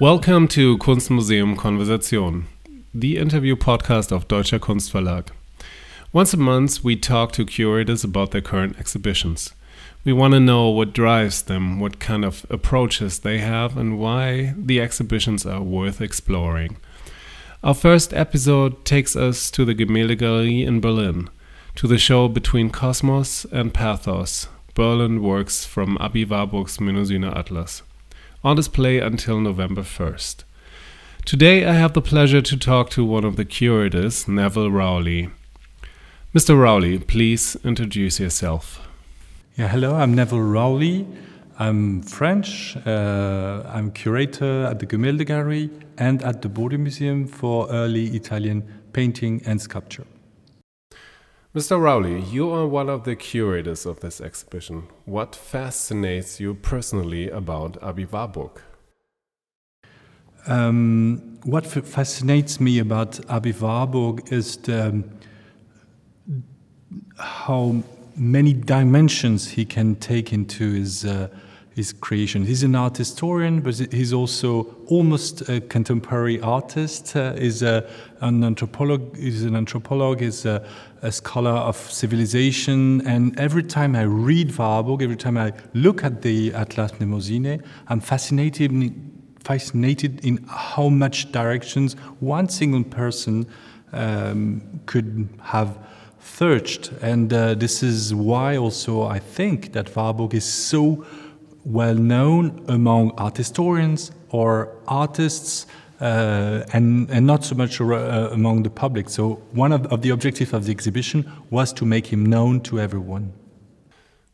Welcome to Kunstmuseum Konversation, the interview podcast of Deutscher Kunstverlag. Once a month, we talk to curators about their current exhibitions. We want to know what drives them, what kind of approaches they have, and why the exhibitions are worth exploring. Our first episode takes us to the Gemäldegalerie in Berlin, to the show between Cosmos and Pathos, Berlin works from Aby Warburg's Mnemosyne Atlas on display until November 1st. Today I have the pleasure to talk to one of the curators, Neville Rowley. Mr. Rowley, please introduce yourself. Yeah, hello, I'm Neville Rowley. I'm French. Uh, I'm curator at the Gemäldegalerie and at the Bode Museum for early Italian painting and sculpture. Mr. Rowley, you are one of the curators of this exhibition. What fascinates you personally about Aby Warburg? Um, what fascinates me about Aby Warburg is the, how many dimensions he can take into his uh, his creation. He's an art historian, but he's also almost a contemporary artist. Uh, is a, an anthropologist. Is an anthropologist. Is a, a, scholar of civilization. And every time I read Warburg, every time I look at the Atlas Mnemosyne, I'm fascinated. Fascinated in how much directions one single person um, could have searched, and uh, this is why also I think that Warburg is so well known among art historians or artists uh, and, and not so much uh, among the public. So, one of, of the objectives of the exhibition was to make him known to everyone.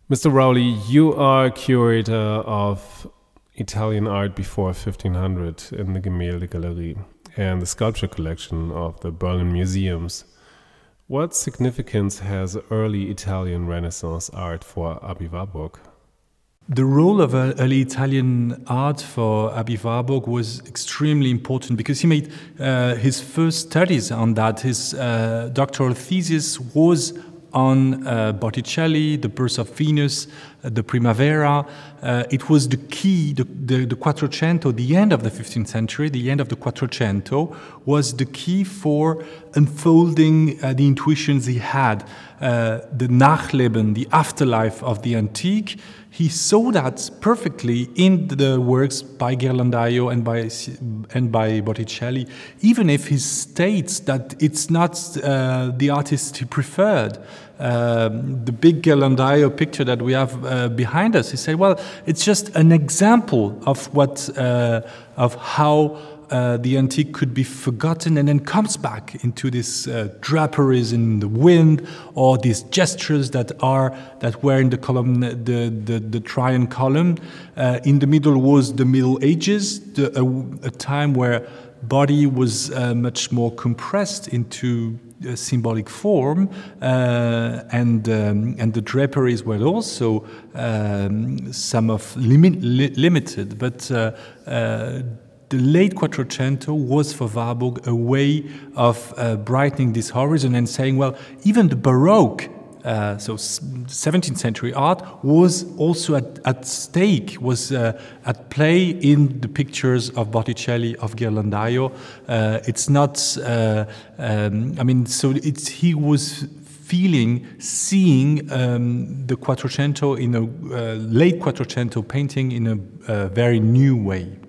Mr. Rowley, you are curator of Italian art before 1500 in the Gemäldegalerie and the sculpture collection of the Berlin museums. What significance has early Italian Renaissance art for Aby Warburg? The role of early Italian art for Aby Warburg was extremely important because he made uh, his first studies on that. His uh, doctoral thesis was on uh, Botticelli, the Birth of Venus, the Primavera. Uh, it was the key, the, the, the, Quattrocento, the end of the 15th century, the end of the Quattrocento, was the key for unfolding uh, the intuitions he had, uh, the Nachleben, the afterlife of the antique. He saw that perfectly in the works by Ghirlandaio and by, and by Botticelli, even if he states that it's not uh, the artist he preferred. Um, the big Ghirlandaio picture that we have uh, behind us. He said, "Well, it's just an example of what uh, of how." Uh, the antique could be forgotten and then comes back into these uh, draperies in the wind or these gestures that are that were in the column the the, the Trajan column uh, in the middle was the middle ages the, a, a, time where body was uh, much more compressed into symbolic form, uh, and um, and the draperies were also um, some of li limited, but. Uh, uh, the late Quattrocento was for Warburg a way of uh, brightening this horizon and saying, well, even the Baroque uh, so 17th century art was also at, at stake, was uh, at play in the pictures of Botticelli, of Ghirlandaio. Uh, it's not, uh, um, I mean, so it's, he was feeling, seeing um, the Quattrocento in a uh, late Quattrocento painting in a very new way.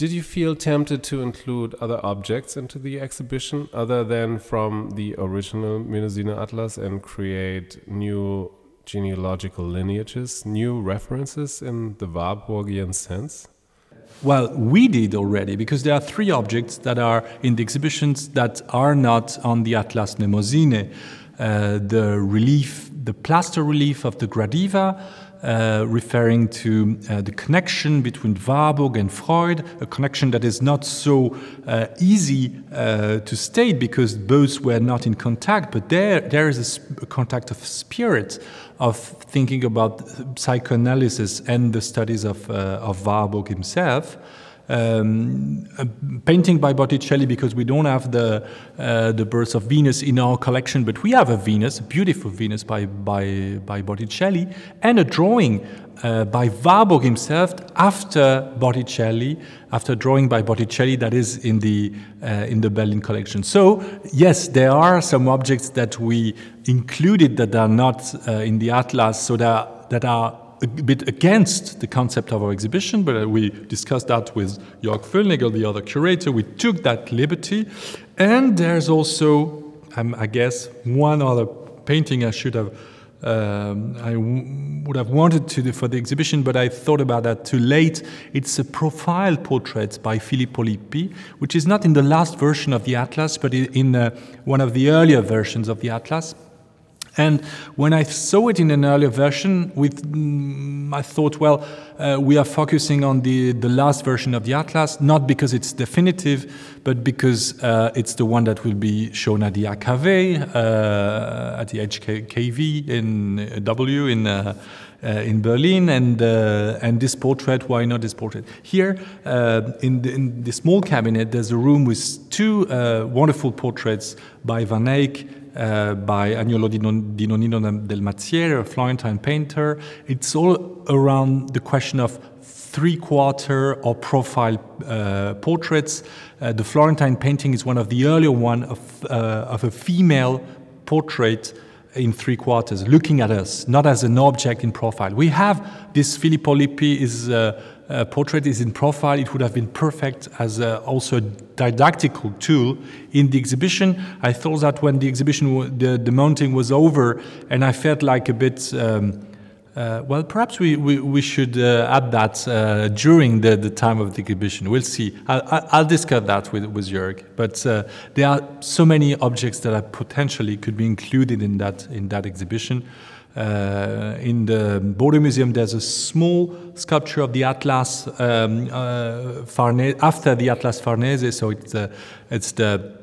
Did you feel tempted to include other objects into the exhibition other than from the original Mnemosyne Atlas and create new genealogical lineages, new references in the Warburgian sense? Well, we did already because there are three objects that are in the exhibitions that are not on the Atlas Mnemosyne. Uh, the relief, the plaster relief of the Gradiva, uh, referring to uh, the connection between Warburg and Freud, a connection that is not so uh, easy uh, to state because both were not in contact, but there, there is a, a contact of spirit of thinking about psychoanalysis and the studies of, uh, of Warburg himself. Um, a painting by Botticelli because we don't have the uh, the birth of Venus in our collection, but we have a Venus, a beautiful Venus by by by Botticelli, and a drawing uh, by Warburg himself after Botticelli, after drawing by Botticelli that is in the uh, in the Berlin collection. So yes, there are some objects that we included that are not uh, in the atlas, so that that are a bit against the concept of our exhibition, but uh, we discussed that with Jörg Völlnagel, the other curator. We took that liberty, and there's also, um, I guess, one other painting I should have um, I would have wanted to do for the exhibition, but I thought about that too late. It's a profile portrait by Filippo Lippi, which is not in the last version of the Atlas, but in uh, one of the earlier versions of the Atlas. And when I saw it in an earlier version, with mm, I thought, well, uh, we are focusing on the, the last version of the Atlas, not because it's definitive, but because uh, it's the one that will be shown at the AKW, uh, at the HKV in uh, W in uh, uh, in Berlin, and uh, and this portrait. Why not this portrait? Here uh, in the, in, the, small cabinet, there's a room with two wonderful portraits by Van Eyck uh, by Agnolo di, di Nonnino del Mazziere, a Florentine painter. It's all around the question of three quarter or profile uh, portraits. Uh, the Florentine painting is one of the earlier one of, uh, of a female portrait in three quarters, looking at us, not as an object in profile. We have this Filippo Lippi is uh, uh, portrait is in profile, it would have been perfect as a, also a didactical tool in the exhibition. I thought that when the exhibition, the, the mounting was over, and I felt like a bit. Um, uh, well, perhaps we, we, we should uh, add that uh, during the, the time of the exhibition. We'll see. I'll, I'll discuss that with, with Jörg. But uh, there are so many objects that are potentially could be included in that, in that exhibition. Uh, in the Bode Museum, there's a small sculpture of the Atlas um, uh, Farnese, after the Atlas Farnese. So it's, uh, it's the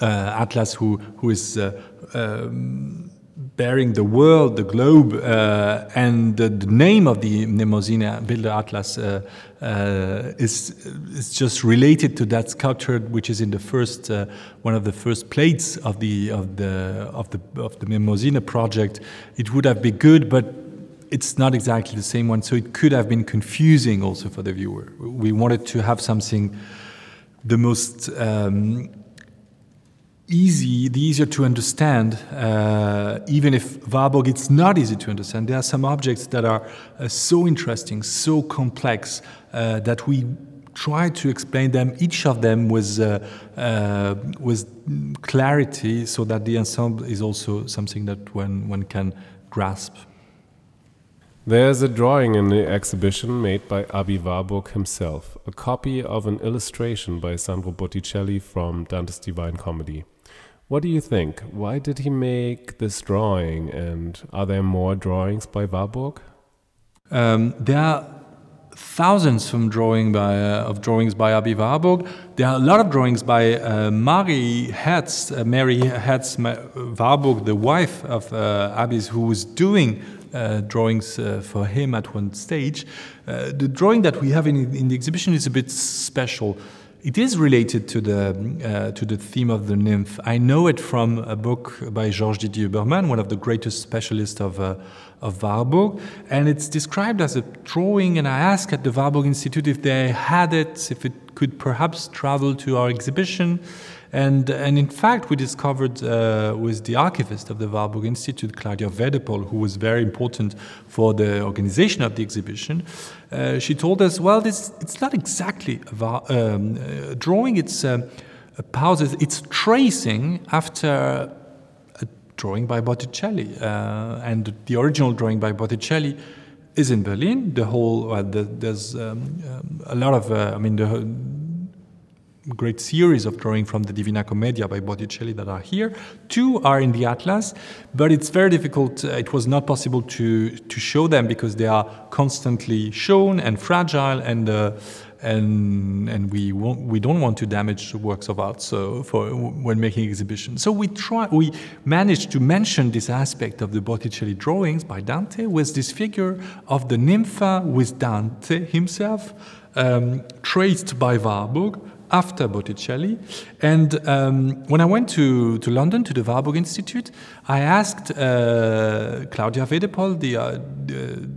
uh, Atlas who, who is uh, um, bearing the world, the globe, uh, and the, the, name of the Mnemosyne Bilder Atlas uh, uh, is, is just related to that sculpture, which is in the first uh, one of the first plates of the of the of the of the Mnemosyne project. It would have been good, but it's not exactly the same one, so it could have been confusing also for the viewer. We wanted to have something the most um, easy, the easier to understand, uh, even if Warburg it's not easy to understand. There are some objects that are uh, so interesting, so complex, uh, that we try to explain them, each of them with, uh, uh, with clarity, so that the ensemble is also something that one, one can grasp. There's a drawing in the exhibition made by Aby Warburg himself, a copy of an illustration by Sandro Botticelli from Dante's Divine Comedy. What do you think? Why did he make this drawing? And are there more drawings by Warburg? Um, there are thousands from drawing by, uh, of drawings by Aby Warburg. There are a lot of drawings by uh, Mary Herz, uh, Mary Herz Warburg, the wife of uh, Aby's, who was doing uh, drawings uh, for him at one stage. Uh, the drawing that we have in, in, the exhibition is a bit special. It is related to the, uh, to the theme of the nymph. I know it from a book by Georges Didi-Huberman, one of the greatest specialists of, uh, of Warburg, and it's described as a drawing. And I asked at the Warburg Institute if they had it, if it could perhaps travel to our exhibition. And, and in fact, we discovered uh, with the archivist of the Warburg Institute, Claudia Wedepohl, who was very important for the organization of the exhibition, uh, she told us, well, this, it's not exactly a, um, drawing, it's a, a pause, it's tracing after a drawing by Botticelli. Uh, and the original drawing by Botticelli is in Berlin. The whole, well, the, there's um, um, a lot of, uh, I mean, the great series of drawing from the Divina Commedia by Botticelli that are here. Two are in the Atlas, but it's very difficult. Uh, it was not possible to, to show them because they are constantly shown and fragile and uh, and and we we don't want to damage works of art so for when making exhibitions. So we try we managed to mention this aspect of the Botticelli drawings by Dante with this figure of the nympha with Dante himself um, traced by Warburg after Botticelli. And um, when I went to, to London to the Warburg Institute, I asked uh, Claudia Wedepohl, the, uh, the,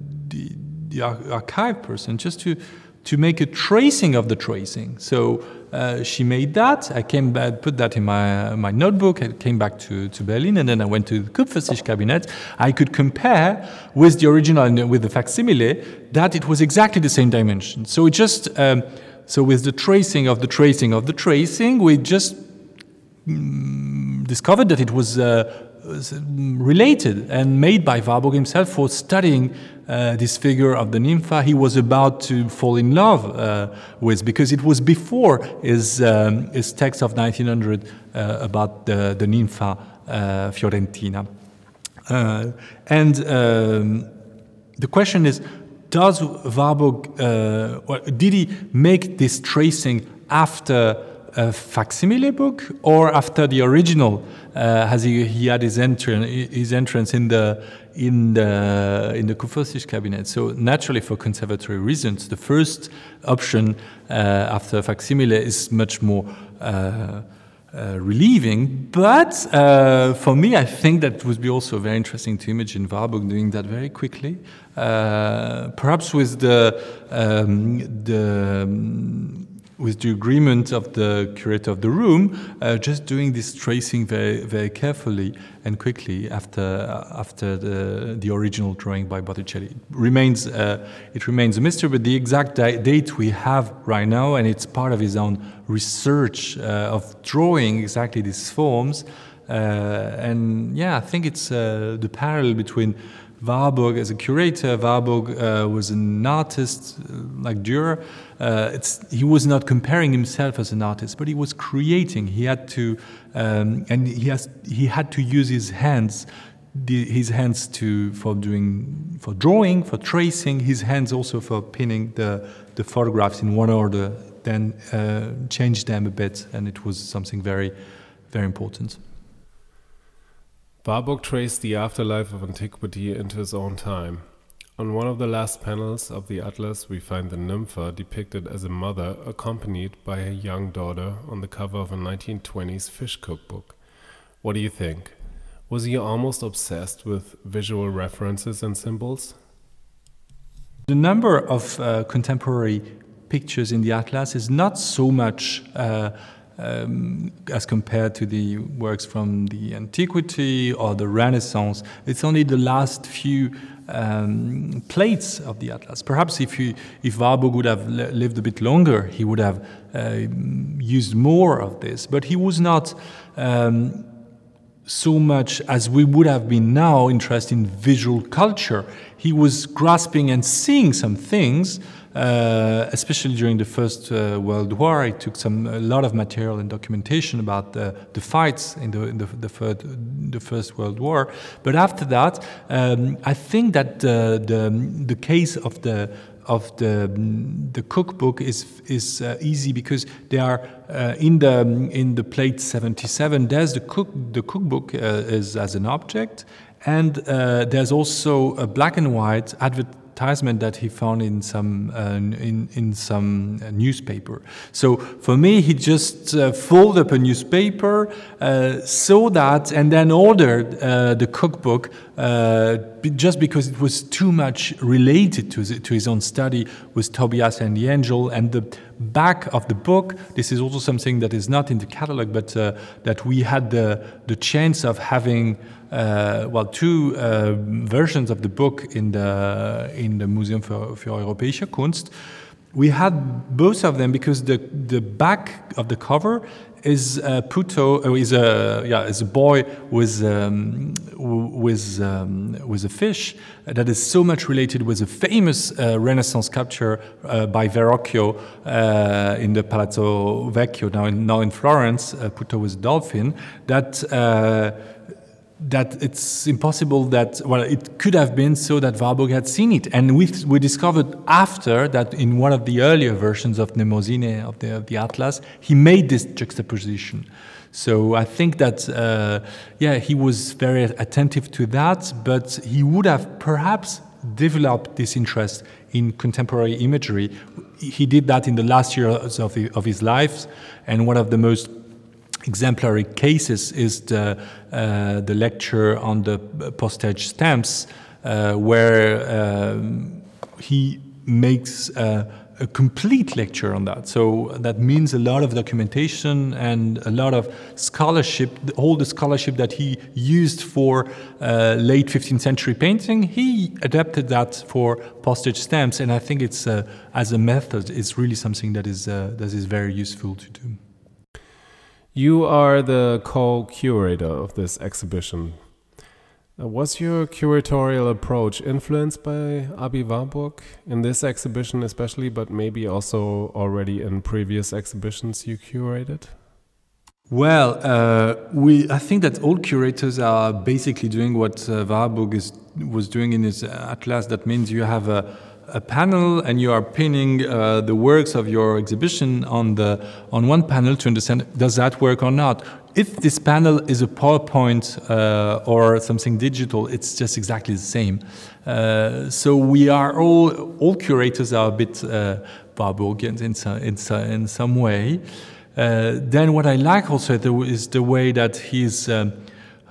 the, archive person, just to, to make a tracing of the tracing. So uh, she made that. I came back, put that in my, my notebook. I came back to, to Berlin, and then I went to the Kupferstichkabinett. cabinet. I could compare with the original and with the facsimile that it was exactly the same dimension. So it just um, so with the tracing of the tracing of the tracing, we just mm, discovered that it was, uh, related and made by Warburg himself for studying uh, this figure of the nympha he was about to fall in love uh, with because it was before his, um, his text of 1900 uh, about the, the nympha uh, Fiorentina. Uh, and um, the question is does Warburg, uh, did he make this tracing after a facsimile book or after the original? Uh, has he, he had his, entrance his entrance in the in the in the Kupferstichkabinett? So naturally, for conservatory reasons, the first option uh, after facsimile is much more. Uh, relieving. But uh, for me, I think that would be also very interesting to imagine Warburg doing that very quickly, uh, perhaps with the um, the um, with the agreement of the curator of the room, uh, just doing this tracing very, very carefully and quickly after after the, the original drawing by Botticelli. It remains uh, it remains a mystery, but the exact date we have right now, and it's part of his own research uh, of drawing exactly these forms. Uh, and yeah, I think it's uh, the parallel between Warburg as a curator. Warburg uh, was an artist uh, like Dürer. Uh, he was not comparing himself as an artist, but he was creating. He had to, um, and he has he had to use his hands, the, his hands to for doing for drawing, for tracing. His hands also for pinning the the photographs in one order. Then uh, change them a bit, and it was something very, very important. Warburg traced the afterlife of antiquity into his own time. On one of the last panels of the atlas, we find the nympha depicted as a mother accompanied by her young daughter on the cover of a 1920s fish cookbook. What do you think? Was he almost obsessed with visual references and symbols? The number of uh, contemporary pictures in the atlas is not so much uh, um, as compared to the works from the antiquity or the Renaissance. It's only the last few um, plates of the atlas. Perhaps if, if Warburg would have lived a bit longer, he would have uh, used more of this. But he was not um, so much as we would have been now interested in visual culture. He was grasping and seeing some things uh, especially during the First uh, World War. I took some a lot of material and documentation about the, the fights in, the, in the, the, third, the, First World War. But after that, um, I think that the, the, the case of the of the the cookbook is is uh, easy because they are uh, in the in the plate 77 there's the cook the cookbook uh, is as an object and uh, there's also a black and white advert advertisement that he found in some uh, in in some uh, newspaper. So for me, he just uh, folded up a newspaper, uh, saw that, and then ordered uh, the cookbook uh, just because it was too much related to his, to his own study with Tobias and the angel and the back of the book. This is also something that is not in the catalog, but that we had the the chance of having uh, well, two uh, versions of the book in the in the Museum für, für Europäische Kunst. We had both of them because the the back of the cover is a putto uh, is a yeah is a boy with um, with um, with a fish that is so much related with a famous uh, Renaissance sculpture uh, by Verrocchio uh, in the Palazzo Vecchio now in, now in Florence, uh, Putto with a dolphin that uh, that it's impossible that well it could have been so that Warburg had seen it and we, we discovered after that in one of the earlier versions of Mnemosyne of the, of the Atlas he made this juxtaposition so I think that uh, yeah he was very attentive to that but he would have perhaps developed this interest in contemporary imagery. He did that in the last years of, the, of his life, and one of the most exemplary cases is the, uh, the lecture on the postage stamps, uh, where um, he makes a complete lecture on that. So that means a lot of documentation and a lot of scholarship. All the scholarship that he used for uh, late 15th century painting, he adapted that for postage stamps. And I think it's uh, as a method, it's really something that is uh, that is very useful to do. You are the co-curator of this exhibition. Uh, was your curatorial approach influenced by Aby Warburg in this exhibition, especially, but maybe also already in previous exhibitions you curated? Well, uh, we I think that all curators are basically doing what uh, Warburg is, was doing in his atlas. That means you have a a panel and you are pinning uh, the works of your exhibition on the on one panel to understand does that work or not if this panel is a PowerPoint uh, or something digital, it's just exactly the same. Uh, so we are all, all curators are a bit uh, in, in, in some way. Uh, then what I like also is the way that he's um,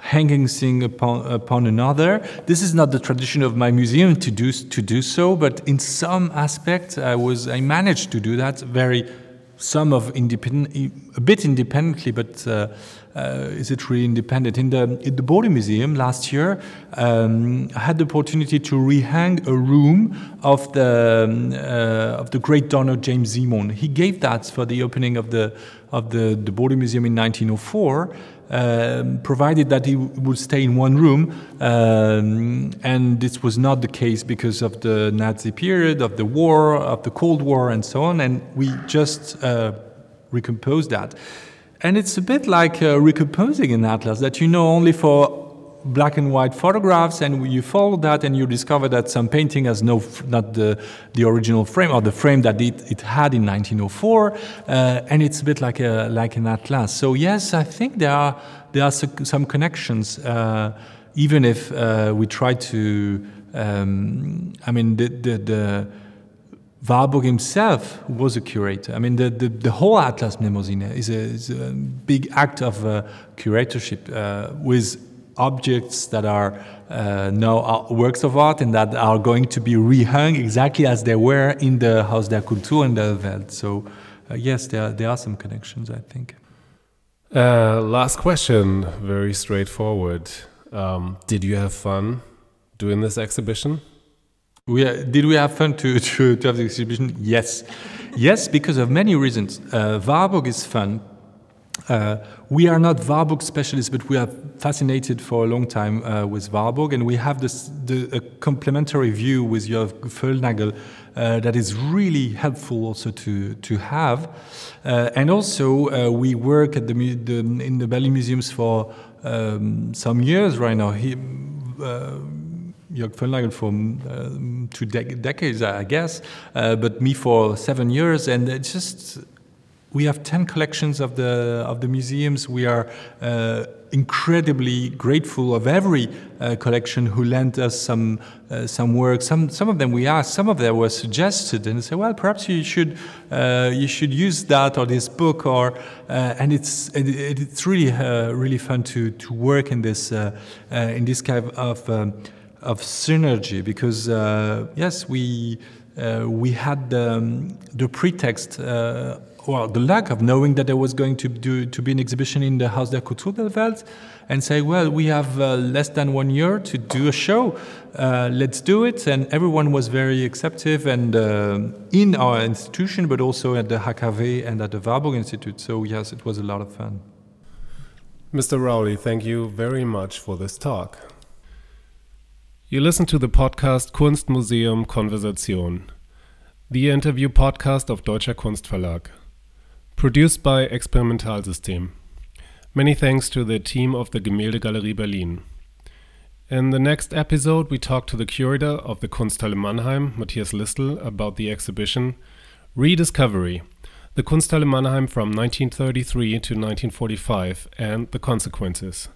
hanging thing upon, upon another. This is not the tradition of my museum to do, to do so, but in some aspect I, was, I managed to do that very some of independent, a bit independently, but uh, is it really independent? In the in the Museum last year, um, I had the opportunity to rehang a room of the um, uh, of the great donor James Simon. He gave that for the opening of the of the the Museum in 1904 um, provided that he would stay in one room. Um, and this was not the case because of the Nazi period, of the war, of the Cold War, and so on. And we just uh, recomposed that. And it's a bit like uh, recomposing an atlas that you know only for black and white photographs and you follow that and you discover that some painting has no not the the original frame or the frame that it, it had in 1904 uh, and it's a bit like a like an atlas. So yes i think there are there are some connections uh, even if uh, we try to um, i mean the the, the Warburg himself was a curator. I mean, the, the, the whole Atlas Mnemosyne is a, is a big act of uh, curatorship uh, with objects that are uh, now works of art and that are going to be rehung exactly as they were in the Haus der Kultur in the Welt. So, uh, yes, there, there are some connections, I think. Uh, last question, very straightforward. Um, did you have fun doing this exhibition? We, did we have fun to, to, to have the exhibition? Yes. yes, because of many reasons. Uh, Warburg is fun uh, we are not Warburg specialists, but we are fascinated for a long time uh, with Warburg, and we have this the, a complementary view with Jörg Völlnagel uh, that is really helpful also to to have. Uh, and also, uh, we work at the, the, in the Berlin museums for um, some years right now. He, uh, Jörg for um, two de decades, I guess, but me for seven years, and it's just we have 10 collections of the, of the museums. We are uh, incredibly grateful of every uh, collection who lent us some, uh, some work. Some, some of them we asked, some of them were suggested and say, well, perhaps you should, uh, you should use that or this book or, uh, and it's, it, it's really, uh, really fun to, to work in this, in this kind of, um, of synergy because, yes, we, we had the, um, the pretext well, the lack of knowing that there was going to, do, to be an exhibition in the Haus der Kultur der Welt and say, well, we have uh, less than one year to do a show. Uh, let's do it. And everyone was very accepting and uh, in our institution, but also at the HKW and at the Warburg Institute. So, yes, it was a lot of fun. Mr. Rowley, thank you very much for this talk. You listen to the podcast Kunstmuseum Konversation, the interview podcast of Deutscher Kunstverlag. Produced by Experimentalsystem. Many thanks to the team of the Gemäldegalerie Berlin. In the next episode, we talk to the curator of the Kunsthalle Mannheim, Matthias Listl, about the exhibition Rediscovery The Kunsthalle Mannheim from 1933 to 1945 and the Consequences.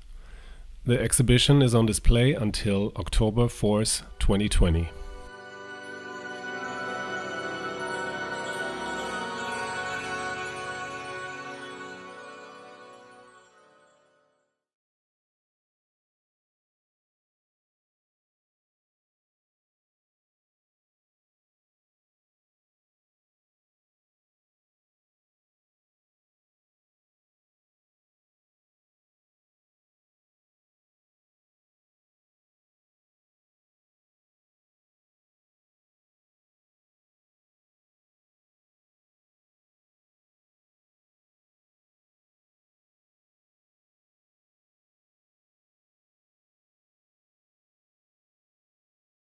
The exhibition is on display until October 4th, 2020.